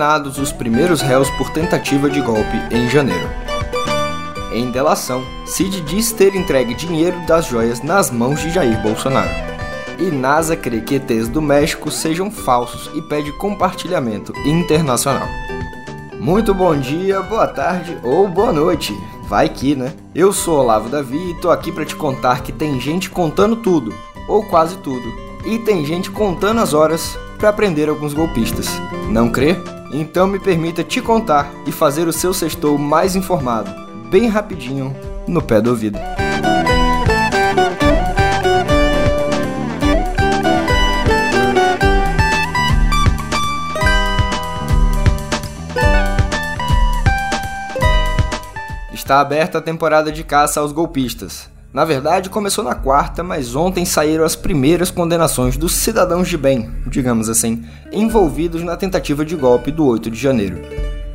condenados os primeiros réus por tentativa de golpe em janeiro. Em delação, Cid diz ter entregue dinheiro das joias nas mãos de Jair Bolsonaro. E NASA crê que ETs do México sejam falsos e pede compartilhamento internacional. Muito bom dia, boa tarde ou boa noite. Vai que, né? Eu sou Olavo Davi e tô aqui para te contar que tem gente contando tudo, ou quase tudo, e tem gente contando as horas para prender alguns golpistas. Não crê? Então me permita te contar e fazer o seu sextou mais informado, bem rapidinho, no pé do ouvido. Está aberta a temporada de caça aos golpistas. Na verdade, começou na quarta, mas ontem saíram as primeiras condenações dos cidadãos de bem, digamos assim, envolvidos na tentativa de golpe do 8 de janeiro.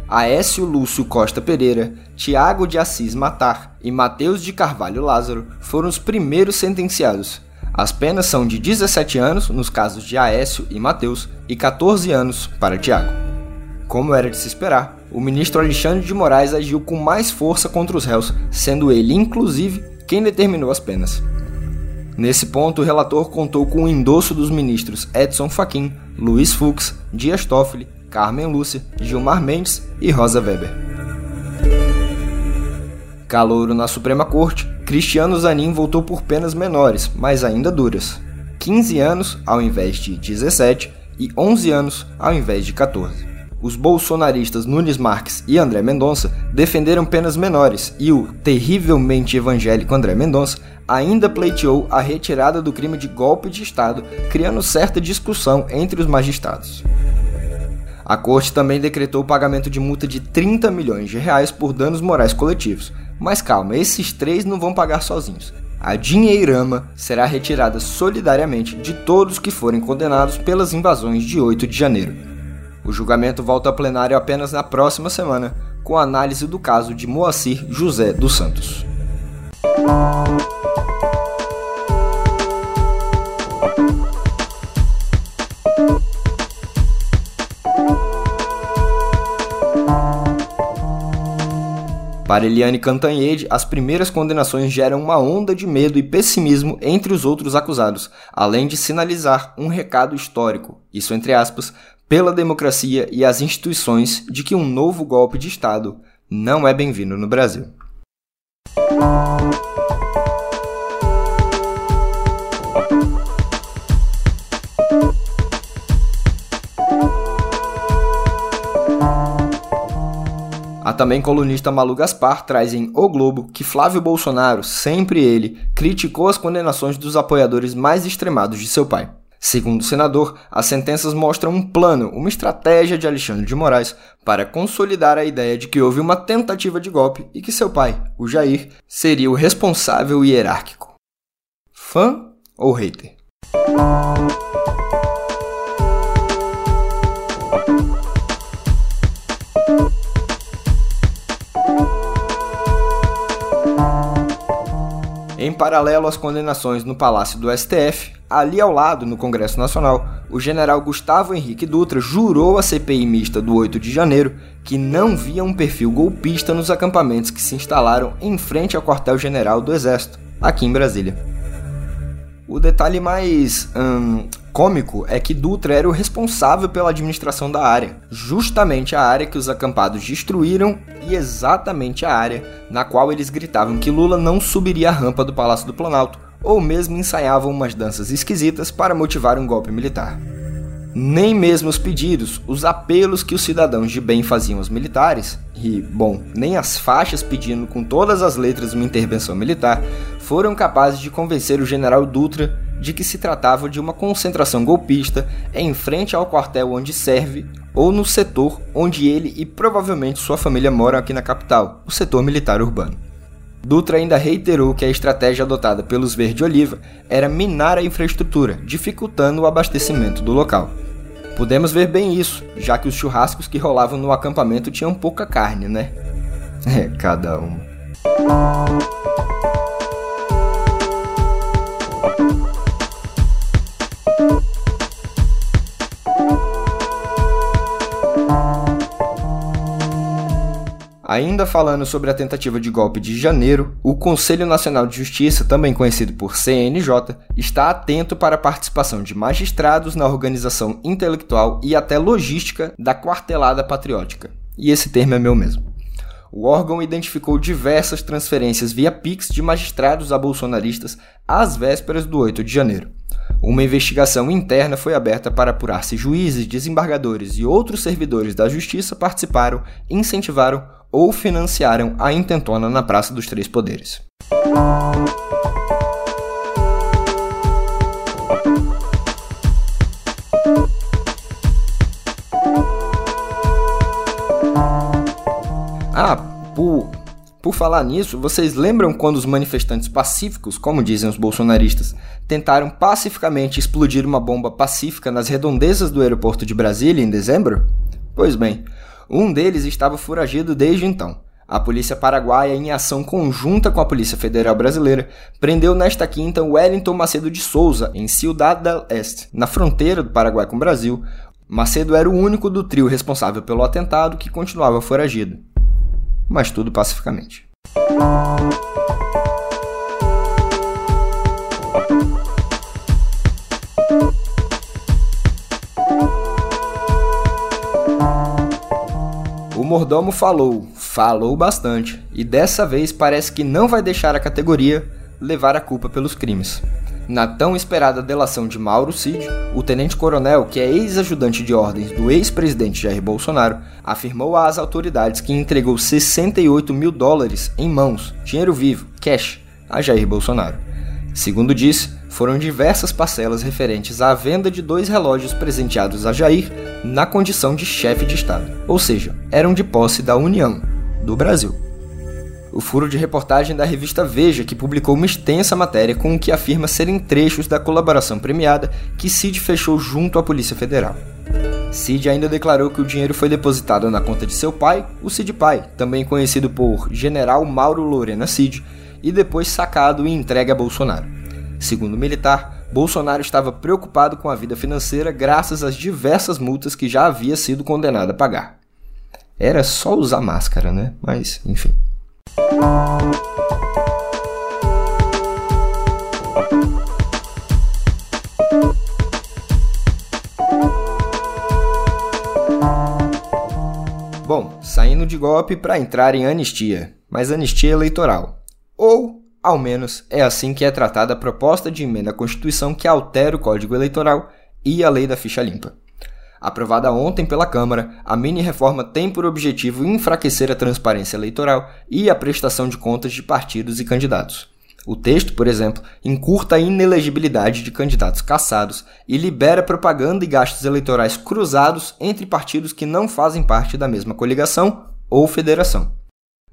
Aécio Lúcio Costa Pereira, Tiago de Assis Matar e Mateus de Carvalho Lázaro foram os primeiros sentenciados. As penas são de 17 anos nos casos de Aécio e Mateus e 14 anos para Tiago. Como era de se esperar, o ministro Alexandre de Moraes agiu com mais força contra os réus, sendo ele, inclusive, quem determinou as penas. Nesse ponto, o relator contou com o endosso dos ministros Edson Fachin, Luiz Fux, Dias Toffoli, Carmen Lúcia, Gilmar Mendes e Rosa Weber. Calouro na Suprema Corte, Cristiano Zanin voltou por penas menores, mas ainda duras. 15 anos ao invés de 17 e 11 anos ao invés de 14 os bolsonaristas Nunes Marques e André Mendonça defenderam penas menores e o terrivelmente evangélico André Mendonça ainda pleiteou a retirada do crime de golpe de Estado, criando certa discussão entre os magistrados. A corte também decretou o pagamento de multa de 30 milhões de reais por danos morais coletivos. Mas calma, esses três não vão pagar sozinhos. A dinheirama será retirada solidariamente de todos que forem condenados pelas invasões de 8 de janeiro. O julgamento volta a plenário apenas na próxima semana, com análise do caso de Moacir José dos Santos. Para Eliane Cantanhede, as primeiras condenações geram uma onda de medo e pessimismo entre os outros acusados, além de sinalizar um recado histórico, isso entre aspas, pela democracia e as instituições de que um novo golpe de Estado não é bem-vindo no Brasil. A também colunista Malu Gaspar traz em O Globo que Flávio Bolsonaro, sempre ele, criticou as condenações dos apoiadores mais extremados de seu pai. Segundo o senador, as sentenças mostram um plano, uma estratégia de Alexandre de Moraes para consolidar a ideia de que houve uma tentativa de golpe e que seu pai, o Jair, seria o responsável hierárquico. Fã ou hater? Em paralelo às condenações no Palácio do STF, ali ao lado, no Congresso Nacional, o general Gustavo Henrique Dutra jurou à CPI mista do 8 de janeiro que não via um perfil golpista nos acampamentos que se instalaram em frente ao quartel-general do Exército, aqui em Brasília. O detalhe mais hum, cômico é que Dutra era o responsável pela administração da área, justamente a área que os acampados destruíram e exatamente a área na qual eles gritavam que Lula não subiria a rampa do Palácio do Planalto, ou mesmo ensaiavam umas danças esquisitas para motivar um golpe militar. Nem mesmo os pedidos, os apelos que os cidadãos de bem faziam aos militares, e, bom, nem as faixas pedindo com todas as letras uma intervenção militar, foram capazes de convencer o general Dutra de que se tratava de uma concentração golpista em frente ao quartel onde serve ou no setor onde ele e provavelmente sua família moram aqui na capital, o setor militar urbano. Dutra ainda reiterou que a estratégia adotada pelos Verde-Oliva era minar a infraestrutura, dificultando o abastecimento do local. Podemos ver bem isso, já que os churrascos que rolavam no acampamento tinham pouca carne, né? É, cada um. Ainda falando sobre a tentativa de golpe de janeiro, o Conselho Nacional de Justiça, também conhecido por CNJ, está atento para a participação de magistrados na organização intelectual e até logística da quartelada patriótica. E esse termo é meu mesmo. O órgão identificou diversas transferências via Pix de magistrados a bolsonaristas às vésperas do 8 de janeiro. Uma investigação interna foi aberta para apurar se juízes, desembargadores e outros servidores da justiça participaram, incentivaram ou financiaram a intentona na Praça dos Três Poderes. Ah, por, por falar nisso, vocês lembram quando os manifestantes pacíficos, como dizem os bolsonaristas, tentaram pacificamente explodir uma bomba pacífica nas redondezas do aeroporto de Brasília em dezembro? Pois bem, um deles estava foragido desde então. A polícia paraguaia, em ação conjunta com a Polícia Federal Brasileira, prendeu nesta quinta Wellington Macedo de Souza, em Ciudad del Este, na fronteira do Paraguai com o Brasil. Macedo era o único do trio responsável pelo atentado que continuava foragido. Mas tudo pacificamente. O mordomo falou, falou bastante, e dessa vez parece que não vai deixar a categoria levar a culpa pelos crimes. Na tão esperada delação de Mauro Cid, o tenente-coronel, que é ex-ajudante de ordens do ex-presidente Jair Bolsonaro, afirmou às autoridades que entregou 68 mil dólares em mãos, dinheiro vivo, cash, a Jair Bolsonaro. Segundo disse, foram diversas parcelas referentes à venda de dois relógios presenteados a Jair na condição de chefe de Estado, ou seja, eram de posse da União, do Brasil. O furo de reportagem da revista Veja, que publicou uma extensa matéria com o que afirma serem trechos da colaboração premiada que Cid fechou junto à Polícia Federal. Cid ainda declarou que o dinheiro foi depositado na conta de seu pai, o Cid Pai, também conhecido por General Mauro Lorena Cid, e depois sacado e entregue a Bolsonaro. Segundo o militar, Bolsonaro estava preocupado com a vida financeira graças às diversas multas que já havia sido condenado a pagar. Era só usar máscara, né? Mas, enfim. Bom, saindo de golpe para entrar em anistia, mas anistia eleitoral. Ou, ao menos, é assim que é tratada a proposta de emenda à Constituição que altera o Código Eleitoral e a Lei da Ficha Limpa. Aprovada ontem pela Câmara, a mini-reforma tem por objetivo enfraquecer a transparência eleitoral e a prestação de contas de partidos e candidatos. O texto, por exemplo, encurta a inelegibilidade de candidatos caçados e libera propaganda e gastos eleitorais cruzados entre partidos que não fazem parte da mesma coligação ou federação.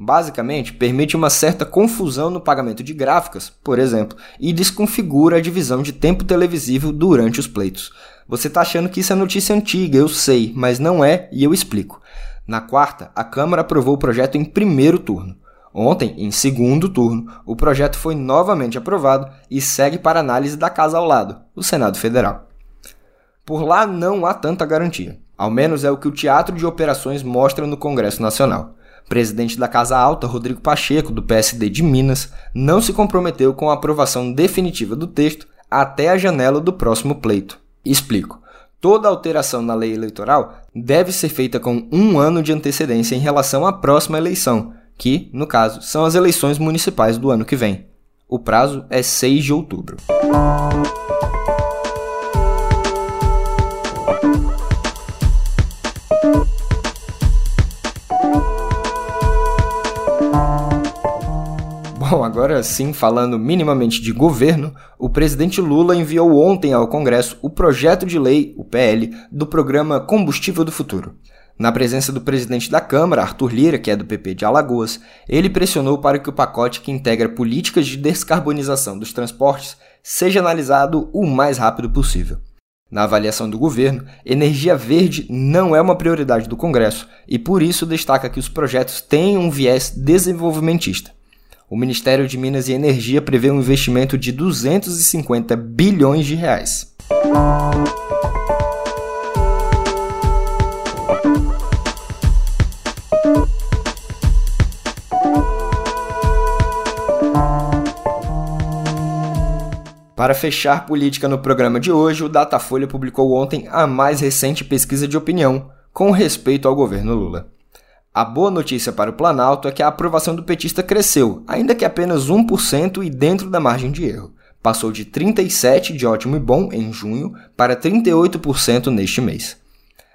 Basicamente, permite uma certa confusão no pagamento de gráficas, por exemplo, e desconfigura a divisão de tempo televisivo durante os pleitos. Você está achando que isso é notícia antiga, eu sei, mas não é e eu explico. Na quarta, a Câmara aprovou o projeto em primeiro turno. Ontem, em segundo turno, o projeto foi novamente aprovado e segue para análise da casa ao lado, o Senado Federal. Por lá não há tanta garantia, ao menos é o que o Teatro de Operações mostra no Congresso Nacional presidente da Casa Alta, Rodrigo Pacheco, do PSD de Minas, não se comprometeu com a aprovação definitiva do texto até a janela do próximo pleito. Explico. Toda alteração na lei eleitoral deve ser feita com um ano de antecedência em relação à próxima eleição, que, no caso, são as eleições municipais do ano que vem. O prazo é 6 de outubro. Agora sim, falando minimamente de governo, o presidente Lula enviou ontem ao Congresso o projeto de lei, o PL, do programa Combustível do Futuro. Na presença do presidente da Câmara, Arthur Lira, que é do PP de Alagoas, ele pressionou para que o pacote que integra políticas de descarbonização dos transportes seja analisado o mais rápido possível. Na avaliação do governo, energia verde não é uma prioridade do Congresso e por isso destaca que os projetos têm um viés desenvolvimentista o Ministério de Minas e Energia prevê um investimento de 250 bilhões de reais. Para fechar política no programa de hoje, o Datafolha publicou ontem a mais recente pesquisa de opinião com respeito ao governo Lula. A boa notícia para o Planalto é que a aprovação do petista cresceu, ainda que apenas 1% e dentro da margem de erro. Passou de 37% de ótimo e bom em junho para 38% neste mês.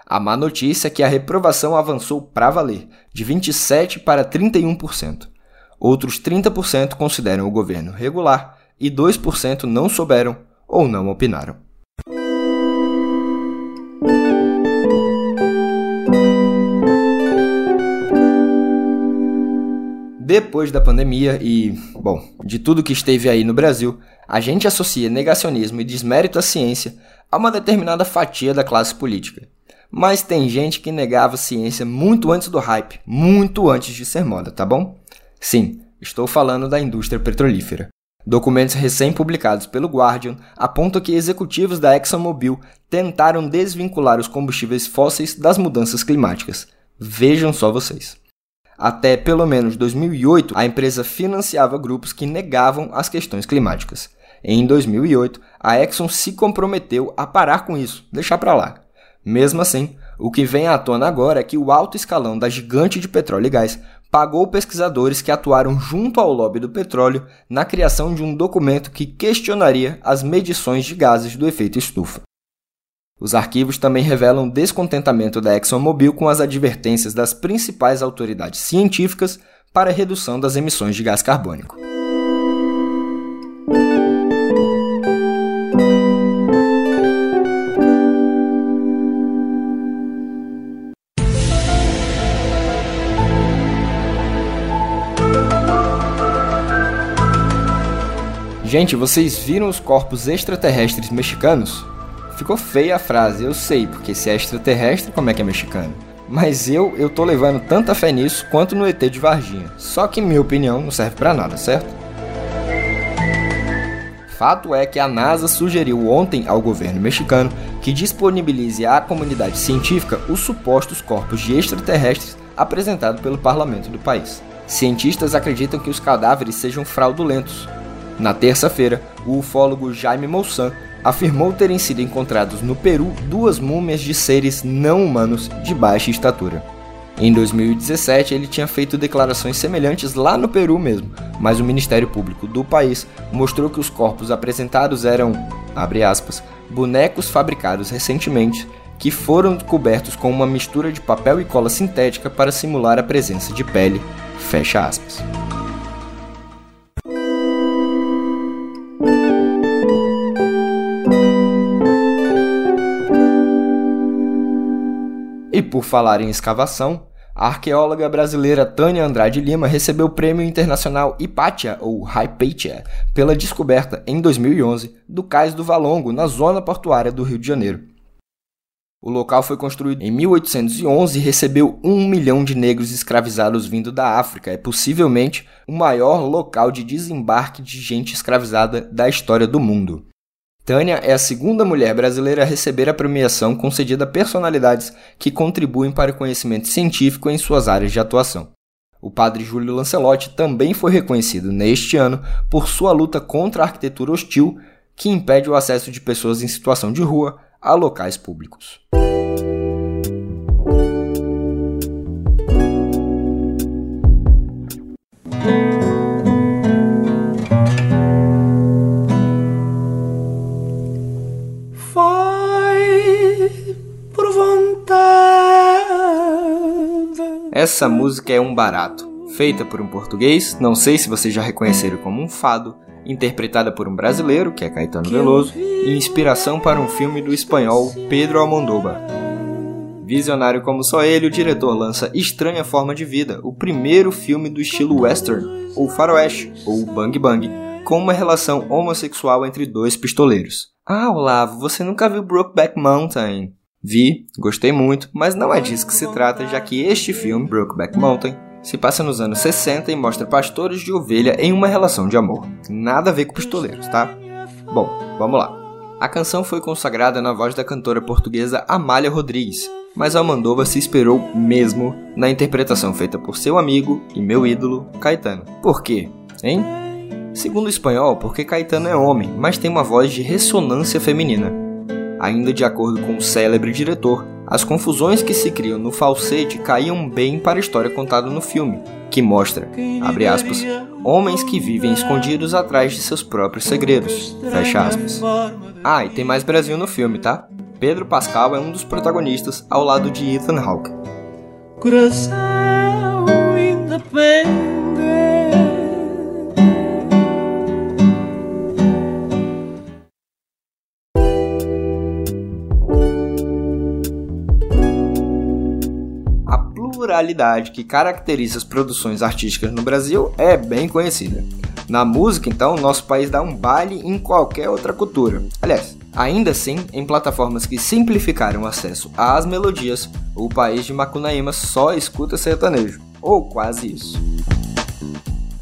A má notícia é que a reprovação avançou para valer, de 27% para 31%. Outros 30% consideram o governo regular e 2% não souberam ou não opinaram. Depois da pandemia e, bom, de tudo que esteve aí no Brasil, a gente associa negacionismo e desmérito à ciência a uma determinada fatia da classe política. Mas tem gente que negava ciência muito antes do hype, muito antes de ser moda, tá bom? Sim, estou falando da indústria petrolífera. Documentos recém-publicados pelo Guardian apontam que executivos da ExxonMobil tentaram desvincular os combustíveis fósseis das mudanças climáticas. Vejam só vocês. Até pelo menos 2008, a empresa financiava grupos que negavam as questões climáticas. Em 2008, a Exxon se comprometeu a parar com isso, deixar para lá. Mesmo assim, o que vem à tona agora é que o alto escalão da gigante de petróleo e gás pagou pesquisadores que atuaram junto ao lobby do petróleo na criação de um documento que questionaria as medições de gases do efeito estufa. Os arquivos também revelam descontentamento da ExxonMobil com as advertências das principais autoridades científicas para a redução das emissões de gás carbônico. Gente, vocês viram os corpos extraterrestres mexicanos? Ficou feia a frase, eu sei, porque se é extraterrestre, como é que é mexicano? Mas eu, eu tô levando tanta fé nisso quanto no ET de Varginha. Só que minha opinião não serve para nada, certo? Fato é que a NASA sugeriu ontem ao governo mexicano que disponibilize à comunidade científica os supostos corpos de extraterrestres apresentados pelo parlamento do país. Cientistas acreditam que os cadáveres sejam fraudulentos, na terça-feira, o ufólogo Jaime Moussan afirmou terem sido encontrados no Peru duas múmias de seres não humanos de baixa estatura. Em 2017, ele tinha feito declarações semelhantes lá no Peru mesmo, mas o Ministério Público do país mostrou que os corpos apresentados eram, aspas, bonecos fabricados recentemente que foram cobertos com uma mistura de papel e cola sintética para simular a presença de pele, fecha aspas. E por falar em escavação, a arqueóloga brasileira Tânia Andrade Lima recebeu o Prêmio Internacional Hipatia, ou Hypatia, pela descoberta, em 2011, do Cais do Valongo, na zona portuária do Rio de Janeiro. O local foi construído em 1811 e recebeu um milhão de negros escravizados vindo da África. É possivelmente o maior local de desembarque de gente escravizada da história do mundo. Tânia é a segunda mulher brasileira a receber a premiação concedida a personalidades que contribuem para o conhecimento científico em suas áreas de atuação. O padre Júlio Lancelotti também foi reconhecido neste ano por sua luta contra a arquitetura hostil que impede o acesso de pessoas em situação de rua a locais públicos. Essa música é um barato, feita por um português, não sei se vocês já reconheceram como um fado, interpretada por um brasileiro, que é Caetano Veloso, e inspiração para um filme do espanhol Pedro Almodóvar. Visionário como só ele, o diretor lança Estranha Forma de Vida, o primeiro filme do estilo western, ou faroeste, ou bang bang, com uma relação homossexual entre dois pistoleiros. Ah, Olavo, você nunca viu Brokeback Mountain? Vi, gostei muito, mas não é disso que se trata, já que este filme, Brokeback Mountain, se passa nos anos 60 e mostra pastores de ovelha em uma relação de amor. Nada a ver com pistoleiros, tá? Bom, vamos lá. A canção foi consagrada na voz da cantora portuguesa Amália Rodrigues, mas Almandova se esperou mesmo na interpretação feita por seu amigo e meu ídolo, Caetano. Por quê? Hein? Segundo o espanhol, porque Caetano é homem, mas tem uma voz de ressonância feminina. Ainda de acordo com o célebre diretor, as confusões que se criam no falsete caíam bem para a história contada no filme, que mostra, abre aspas, homens que vivem escondidos atrás de seus próprios segredos, fecha aspas. Ah, e tem mais Brasil no filme, tá? Pedro Pascal é um dos protagonistas ao lado de Ethan Hawke. Coração independente que caracteriza as produções artísticas no Brasil é bem conhecida. Na música, então, nosso país dá um baile em qualquer outra cultura. Aliás, ainda assim, em plataformas que simplificaram o acesso às melodias, o país de Macunaíma só escuta sertanejo, ou quase isso.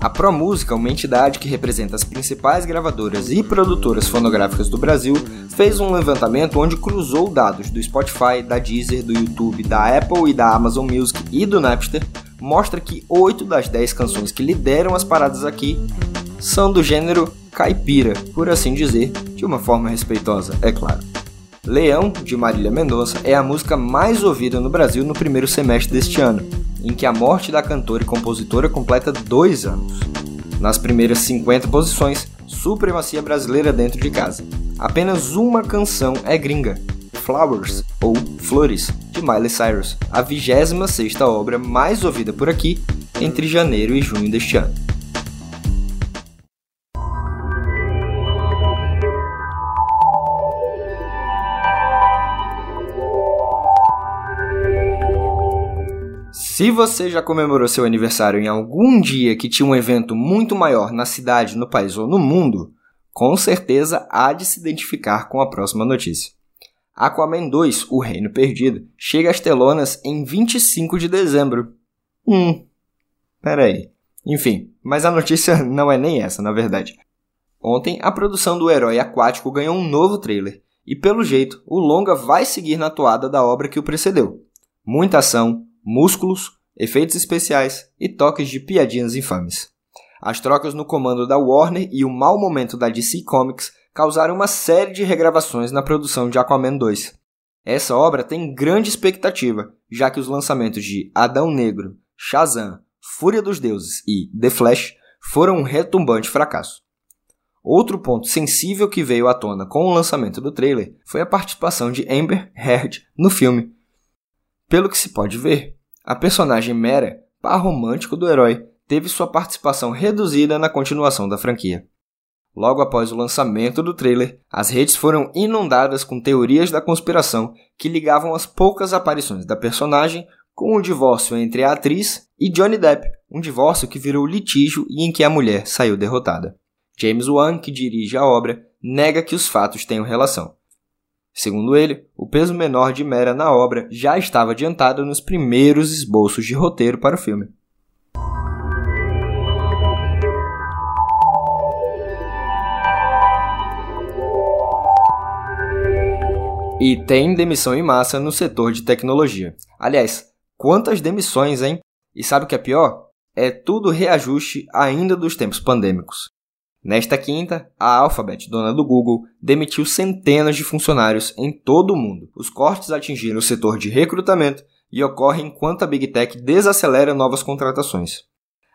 A ProMúsica, uma entidade que representa as principais gravadoras e produtoras fonográficas do Brasil, fez um levantamento onde cruzou dados do Spotify, da Deezer, do YouTube, da Apple e da Amazon Music e do Napster, mostra que 8 das 10 canções que lideram as paradas aqui são do gênero caipira, por assim dizer, de uma forma respeitosa, é claro. Leão, de Marília Mendonça, é a música mais ouvida no Brasil no primeiro semestre deste ano, em que a morte da cantora e compositora completa dois anos. Nas primeiras 50 posições, supremacia brasileira dentro de casa. Apenas uma canção é gringa, Flowers, ou Flores, de Miley Cyrus, a 26ª obra mais ouvida por aqui entre janeiro e junho deste ano. Se você já comemorou seu aniversário em algum dia que tinha um evento muito maior na cidade, no país ou no mundo, com certeza há de se identificar com a próxima notícia. Aquaman 2, O Reino Perdido, chega às telonas em 25 de dezembro. Hum, peraí. Enfim, mas a notícia não é nem essa, na verdade. Ontem, a produção do Herói Aquático ganhou um novo trailer, e pelo jeito, o longa vai seguir na toada da obra que o precedeu. Muita ação, músculos, efeitos especiais e toques de piadinhas infames. As trocas no comando da Warner e o mau momento da DC Comics causaram uma série de regravações na produção de Aquaman 2. Essa obra tem grande expectativa, já que os lançamentos de Adão Negro, Shazam, Fúria dos Deuses e The Flash foram um retumbante fracasso. Outro ponto sensível que veio à tona com o lançamento do trailer foi a participação de Amber Heard no filme. Pelo que se pode ver, a personagem Mera, par romântico do herói, teve sua participação reduzida na continuação da franquia. Logo após o lançamento do trailer, as redes foram inundadas com teorias da conspiração que ligavam as poucas aparições da personagem com o divórcio entre a atriz e Johnny Depp, um divórcio que virou litígio e em que a mulher saiu derrotada. James Wan, que dirige a obra, nega que os fatos tenham relação. Segundo ele, o peso menor de Mera na obra já estava adiantado nos primeiros esboços de roteiro para o filme. E tem demissão em massa no setor de tecnologia. Aliás, quantas demissões, hein? E sabe o que é pior? É tudo reajuste ainda dos tempos pandêmicos. Nesta quinta, a Alphabet, dona do Google, demitiu centenas de funcionários em todo o mundo. Os cortes atingiram o setor de recrutamento e ocorrem enquanto a Big Tech desacelera novas contratações.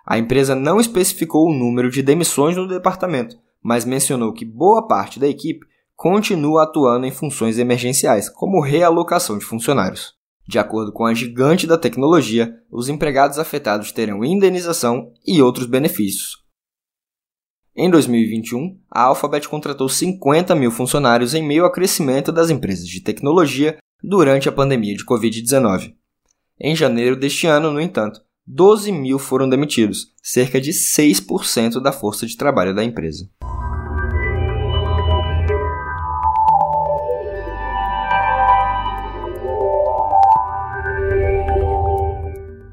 A empresa não especificou o número de demissões no departamento, mas mencionou que boa parte da equipe continua atuando em funções emergenciais, como realocação de funcionários. De acordo com a gigante da tecnologia, os empregados afetados terão indenização e outros benefícios, em 2021, a Alphabet contratou 50 mil funcionários em meio ao crescimento das empresas de tecnologia durante a pandemia de Covid-19. Em janeiro deste ano, no entanto, 12 mil foram demitidos, cerca de 6% da força de trabalho da empresa.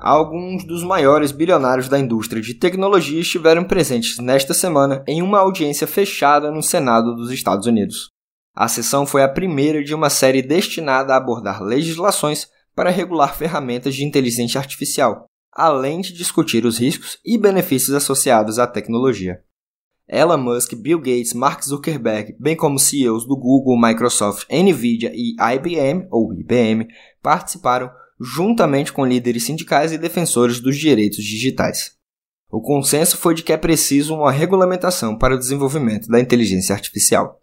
Alguns dos maiores bilionários da indústria de tecnologia estiveram presentes nesta semana em uma audiência fechada no Senado dos Estados Unidos. A sessão foi a primeira de uma série destinada a abordar legislações para regular ferramentas de inteligência artificial, além de discutir os riscos e benefícios associados à tecnologia. Elon Musk, Bill Gates, Mark Zuckerberg, bem como CEOs do Google, Microsoft, Nvidia e IBM ou IBM participaram juntamente com líderes sindicais e defensores dos direitos digitais. O consenso foi de que é preciso uma regulamentação para o desenvolvimento da inteligência artificial.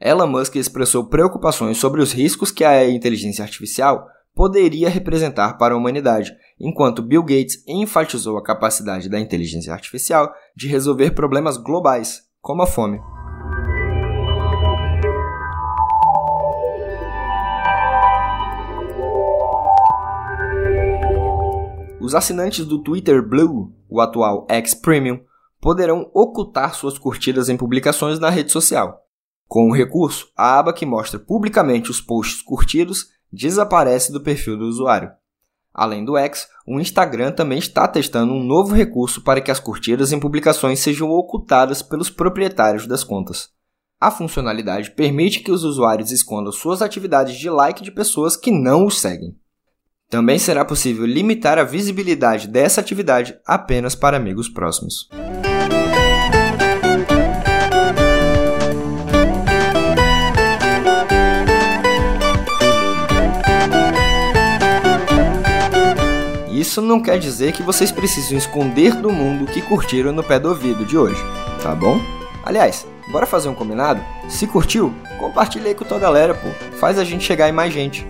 Elon Musk expressou preocupações sobre os riscos que a inteligência artificial poderia representar para a humanidade, enquanto Bill Gates enfatizou a capacidade da inteligência artificial de resolver problemas globais, como a fome. Os assinantes do Twitter Blue, o atual X Premium, poderão ocultar suas curtidas em publicações na rede social. Com o recurso, a aba que mostra publicamente os posts curtidos desaparece do perfil do usuário. Além do X, o Instagram também está testando um novo recurso para que as curtidas em publicações sejam ocultadas pelos proprietários das contas. A funcionalidade permite que os usuários escondam suas atividades de like de pessoas que não os seguem. Também será possível limitar a visibilidade dessa atividade apenas para amigos próximos. Isso não quer dizer que vocês precisam esconder do mundo o que curtiram no pé do ouvido de hoje, tá bom? Aliás, bora fazer um combinado? Se curtiu, compartilha aí com tua galera, pô. Faz a gente chegar em mais gente.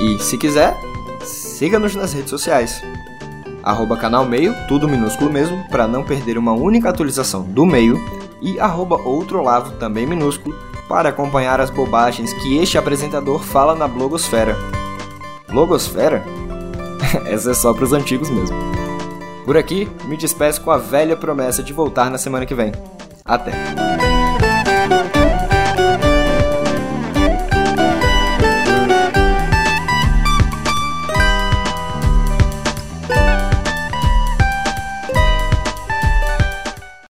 E se quiser, siga-nos nas redes sociais. Arroba canal meio, tudo minúsculo mesmo, para não perder uma única atualização do meio. E arroba outro também minúsculo, para acompanhar as bobagens que este apresentador fala na blogosfera. Blogosfera? Essa é só para os antigos mesmo. Por aqui, me despeço com a velha promessa de voltar na semana que vem. Até!